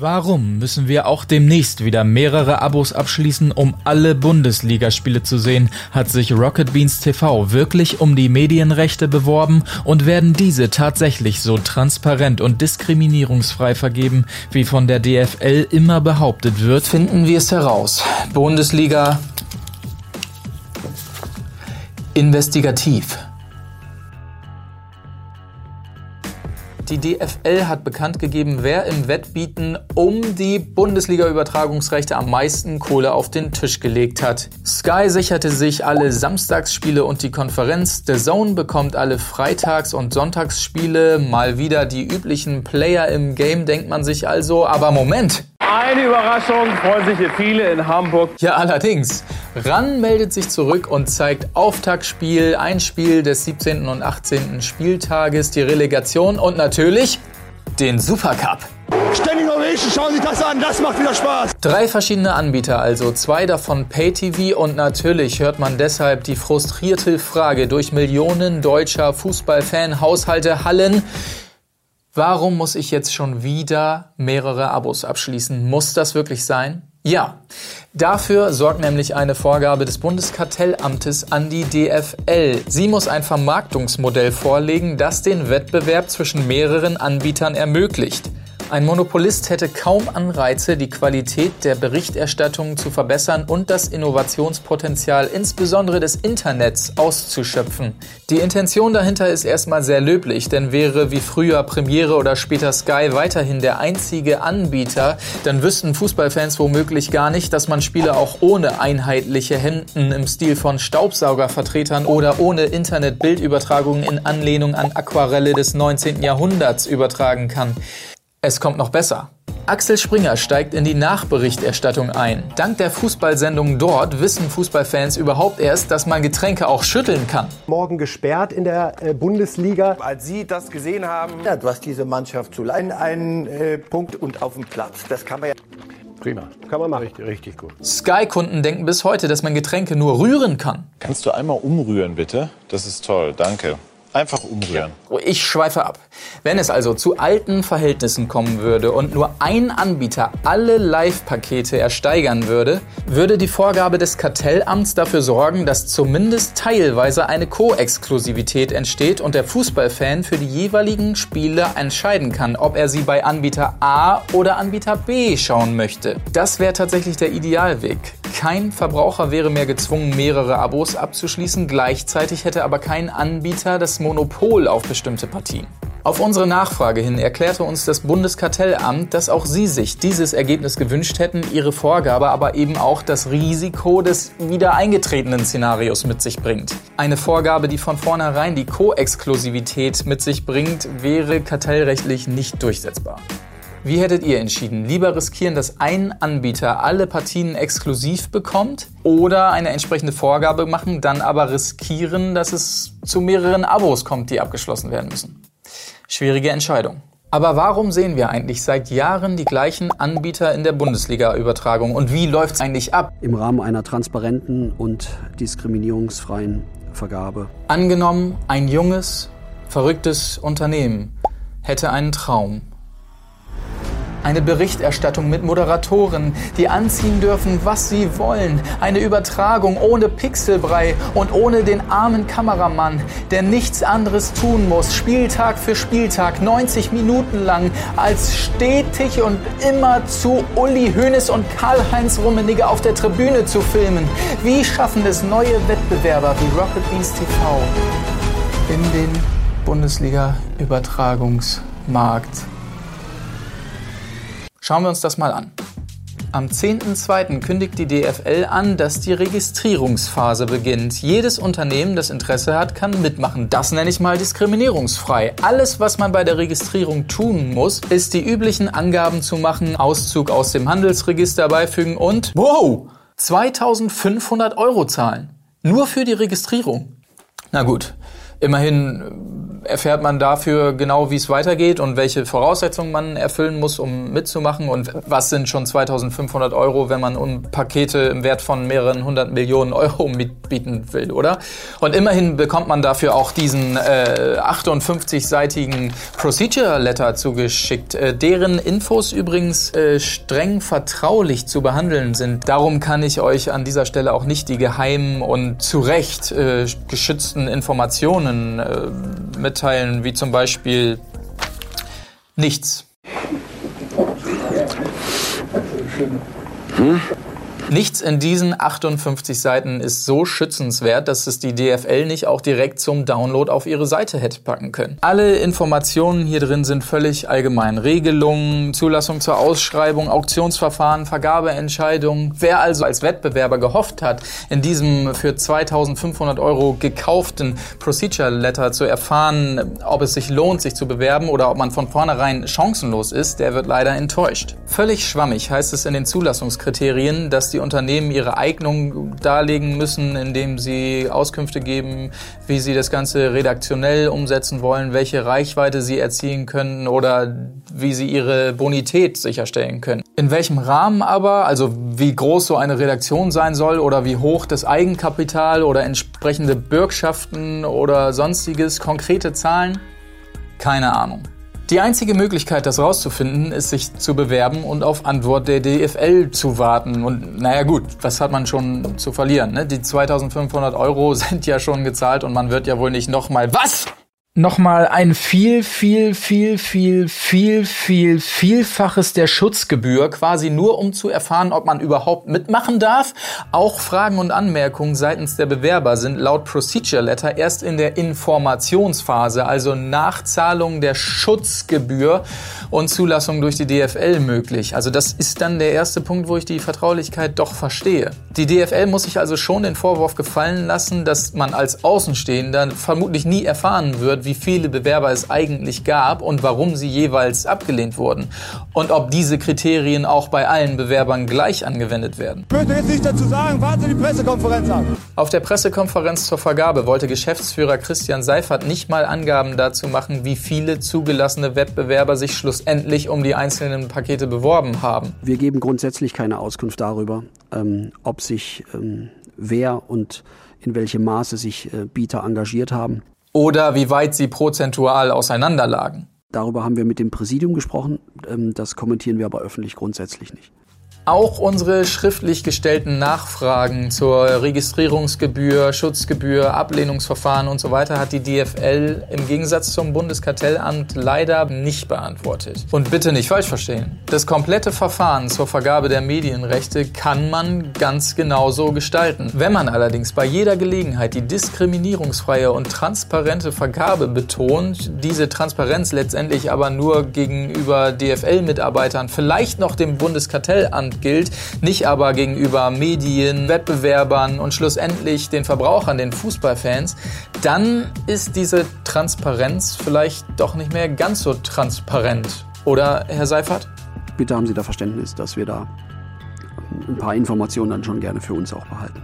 Warum müssen wir auch demnächst wieder mehrere Abos abschließen, um alle Bundesligaspiele zu sehen? Hat sich Rocket Beans TV wirklich um die Medienrechte beworben und werden diese tatsächlich so transparent und diskriminierungsfrei vergeben, wie von der DFL immer behauptet wird? Finden wir es heraus. Bundesliga investigativ. Die DFL hat bekannt gegeben, wer im Wettbieten um die Bundesliga-Übertragungsrechte am meisten Kohle auf den Tisch gelegt hat. Sky sicherte sich alle Samstagsspiele und die Konferenz. The Zone bekommt alle Freitags- und Sonntagsspiele. Mal wieder die üblichen Player im Game, denkt man sich also. Aber Moment! Eine Überraschung, freuen sich hier viele in Hamburg. Ja, allerdings. RAN meldet sich zurück und zeigt Auftaktspiel, ein Spiel des 17. und 18. Spieltages, die Relegation und natürlich den Supercup. Standing Ovation, schauen Sie das an, das macht wieder Spaß. Drei verschiedene Anbieter, also zwei davon Pay-TV und natürlich hört man deshalb die frustrierte Frage durch Millionen deutscher Fußballfan-Haushalte hallen. Warum muss ich jetzt schon wieder mehrere Abos abschließen? Muss das wirklich sein? Ja, dafür sorgt nämlich eine Vorgabe des Bundeskartellamtes an die DFL. Sie muss ein Vermarktungsmodell vorlegen, das den Wettbewerb zwischen mehreren Anbietern ermöglicht. Ein Monopolist hätte kaum Anreize, die Qualität der Berichterstattung zu verbessern und das Innovationspotenzial insbesondere des Internets auszuschöpfen. Die Intention dahinter ist erstmal sehr löblich, denn wäre wie früher Premiere oder später Sky weiterhin der einzige Anbieter, dann wüssten Fußballfans womöglich gar nicht, dass man Spiele auch ohne einheitliche Hemden im Stil von Staubsaugervertretern oder ohne Internetbildübertragungen in Anlehnung an Aquarelle des 19. Jahrhunderts übertragen kann. Es kommt noch besser. Axel Springer steigt in die Nachberichterstattung ein. Dank der Fußballsendung dort wissen Fußballfans überhaupt erst, dass man Getränke auch schütteln kann. Morgen gesperrt in der äh, Bundesliga. Als Sie das gesehen haben, ja, du hast diese Mannschaft zu leiden, einen äh, Punkt und auf dem Platz. Das kann man ja. Prima. Kann man machen. Richtig, richtig gut. Sky-Kunden denken bis heute, dass man Getränke nur rühren kann. Kannst du einmal umrühren, bitte? Das ist toll, danke. Einfach umrühren. Ich schweife ab. Wenn es also zu alten Verhältnissen kommen würde und nur ein Anbieter alle Live-Pakete ersteigern würde, würde die Vorgabe des Kartellamts dafür sorgen, dass zumindest teilweise eine Co-Exklusivität entsteht und der Fußballfan für die jeweiligen Spiele entscheiden kann, ob er sie bei Anbieter A oder Anbieter B schauen möchte. Das wäre tatsächlich der Idealweg. Kein Verbraucher wäre mehr gezwungen, mehrere Abos abzuschließen, gleichzeitig hätte aber kein Anbieter das Monopol auf bestimmte Partien. Auf unsere Nachfrage hin erklärte uns das Bundeskartellamt, dass auch sie sich dieses Ergebnis gewünscht hätten, ihre Vorgabe aber eben auch das Risiko des wieder eingetretenen Szenarios mit sich bringt. Eine Vorgabe, die von vornherein die Co-Exklusivität mit sich bringt, wäre kartellrechtlich nicht durchsetzbar. Wie hättet ihr entschieden? Lieber riskieren, dass ein Anbieter alle Partien exklusiv bekommt oder eine entsprechende Vorgabe machen, dann aber riskieren, dass es zu mehreren Abos kommt, die abgeschlossen werden müssen? Schwierige Entscheidung. Aber warum sehen wir eigentlich seit Jahren die gleichen Anbieter in der Bundesliga-Übertragung und wie läuft es eigentlich ab? Im Rahmen einer transparenten und diskriminierungsfreien Vergabe. Angenommen, ein junges, verrücktes Unternehmen hätte einen Traum eine Berichterstattung mit Moderatoren, die anziehen dürfen, was sie wollen. Eine Übertragung ohne Pixelbrei und ohne den armen Kameramann, der nichts anderes tun muss, Spieltag für Spieltag, 90 Minuten lang, als stetig und immer zu Uli Hoeneß und Karl-Heinz Rummenigge auf der Tribüne zu filmen. Wie schaffen es neue Wettbewerber wie Rocket Beans TV in den Bundesliga-Übertragungsmarkt? Schauen wir uns das mal an. Am 10.02. kündigt die DFL an, dass die Registrierungsphase beginnt. Jedes Unternehmen, das Interesse hat, kann mitmachen. Das nenne ich mal diskriminierungsfrei. Alles, was man bei der Registrierung tun muss, ist die üblichen Angaben zu machen, Auszug aus dem Handelsregister beifügen und wow, 2500 Euro zahlen. Nur für die Registrierung. Na gut, immerhin erfährt man dafür genau, wie es weitergeht und welche Voraussetzungen man erfüllen muss, um mitzumachen und was sind schon 2500 Euro, wenn man um Pakete im Wert von mehreren hundert Millionen Euro mitbieten will, oder? Und immerhin bekommt man dafür auch diesen äh, 58-seitigen Procedure Letter zugeschickt, äh, deren Infos übrigens äh, streng vertraulich zu behandeln sind. Darum kann ich euch an dieser Stelle auch nicht die geheimen und zu Recht äh, geschützten Informationen äh, mitteilen, wie zum Beispiel nichts. Hm? Nichts in diesen 58 Seiten ist so schützenswert, dass es die DFL nicht auch direkt zum Download auf ihre Seite hätte packen können. Alle Informationen hier drin sind völlig allgemein. Regelungen, Zulassung zur Ausschreibung, Auktionsverfahren, Vergabeentscheidungen. Wer also als Wettbewerber gehofft hat, in diesem für 2500 Euro gekauften Procedure Letter zu erfahren, ob es sich lohnt, sich zu bewerben oder ob man von vornherein chancenlos ist, der wird leider enttäuscht. Völlig schwammig heißt es in den Zulassungskriterien, dass die Unternehmen ihre Eignung darlegen müssen, indem sie Auskünfte geben, wie sie das Ganze redaktionell umsetzen wollen, welche Reichweite sie erzielen können oder wie sie ihre Bonität sicherstellen können. In welchem Rahmen aber, also wie groß so eine Redaktion sein soll oder wie hoch das Eigenkapital oder entsprechende Bürgschaften oder sonstiges, konkrete Zahlen, keine Ahnung. Die einzige Möglichkeit, das rauszufinden, ist, sich zu bewerben und auf Antwort der DFL zu warten. Und naja gut, was hat man schon zu verlieren? Ne? Die 2500 Euro sind ja schon gezahlt und man wird ja wohl nicht nochmal... Was? Nochmal ein viel, viel, viel, viel, viel, viel, vielfaches der Schutzgebühr, quasi nur um zu erfahren, ob man überhaupt mitmachen darf. Auch Fragen und Anmerkungen seitens der Bewerber sind laut Procedure Letter erst in der Informationsphase, also nach Zahlung der Schutzgebühr und Zulassung durch die DFL möglich. Also das ist dann der erste Punkt, wo ich die Vertraulichkeit doch verstehe. Die DFL muss sich also schon den Vorwurf gefallen lassen, dass man als Außenstehender vermutlich nie erfahren wird, wie viele Bewerber es eigentlich gab und warum sie jeweils abgelehnt wurden. Und ob diese Kriterien auch bei allen Bewerbern gleich angewendet werden. Ich möchte jetzt nicht dazu sagen, warten Sie die Pressekonferenz an. Auf der Pressekonferenz zur Vergabe wollte Geschäftsführer Christian Seifert nicht mal Angaben dazu machen, wie viele zugelassene Wettbewerber sich schlussendlich um die einzelnen Pakete beworben haben. Wir geben grundsätzlich keine Auskunft darüber, ähm, ob sich ähm, wer und in welchem Maße sich äh, Bieter engagiert haben oder wie weit sie prozentual auseinanderlagen. Darüber haben wir mit dem Präsidium gesprochen. Ähm, das kommentieren wir aber öffentlich grundsätzlich nicht. Auch unsere schriftlich gestellten Nachfragen zur Registrierungsgebühr, Schutzgebühr, Ablehnungsverfahren und so weiter hat die DFL im Gegensatz zum Bundeskartellamt leider nicht beantwortet. Und bitte nicht falsch verstehen. Das komplette Verfahren zur Vergabe der Medienrechte kann man ganz genauso gestalten. Wenn man allerdings bei jeder Gelegenheit die diskriminierungsfreie und transparente Vergabe betont, diese Transparenz letztendlich aber nur gegenüber DFL-Mitarbeitern, vielleicht noch dem Bundeskartellamt Deutschland gilt, nicht aber gegenüber Medien, Wettbewerbern und schlussendlich den Verbrauchern, den Fußballfans, dann ist diese Transparenz vielleicht doch nicht mehr ganz so transparent. Oder, Herr Seifert? Bitte haben Sie da Verständnis, dass wir da ein paar Informationen dann schon gerne für uns auch behalten.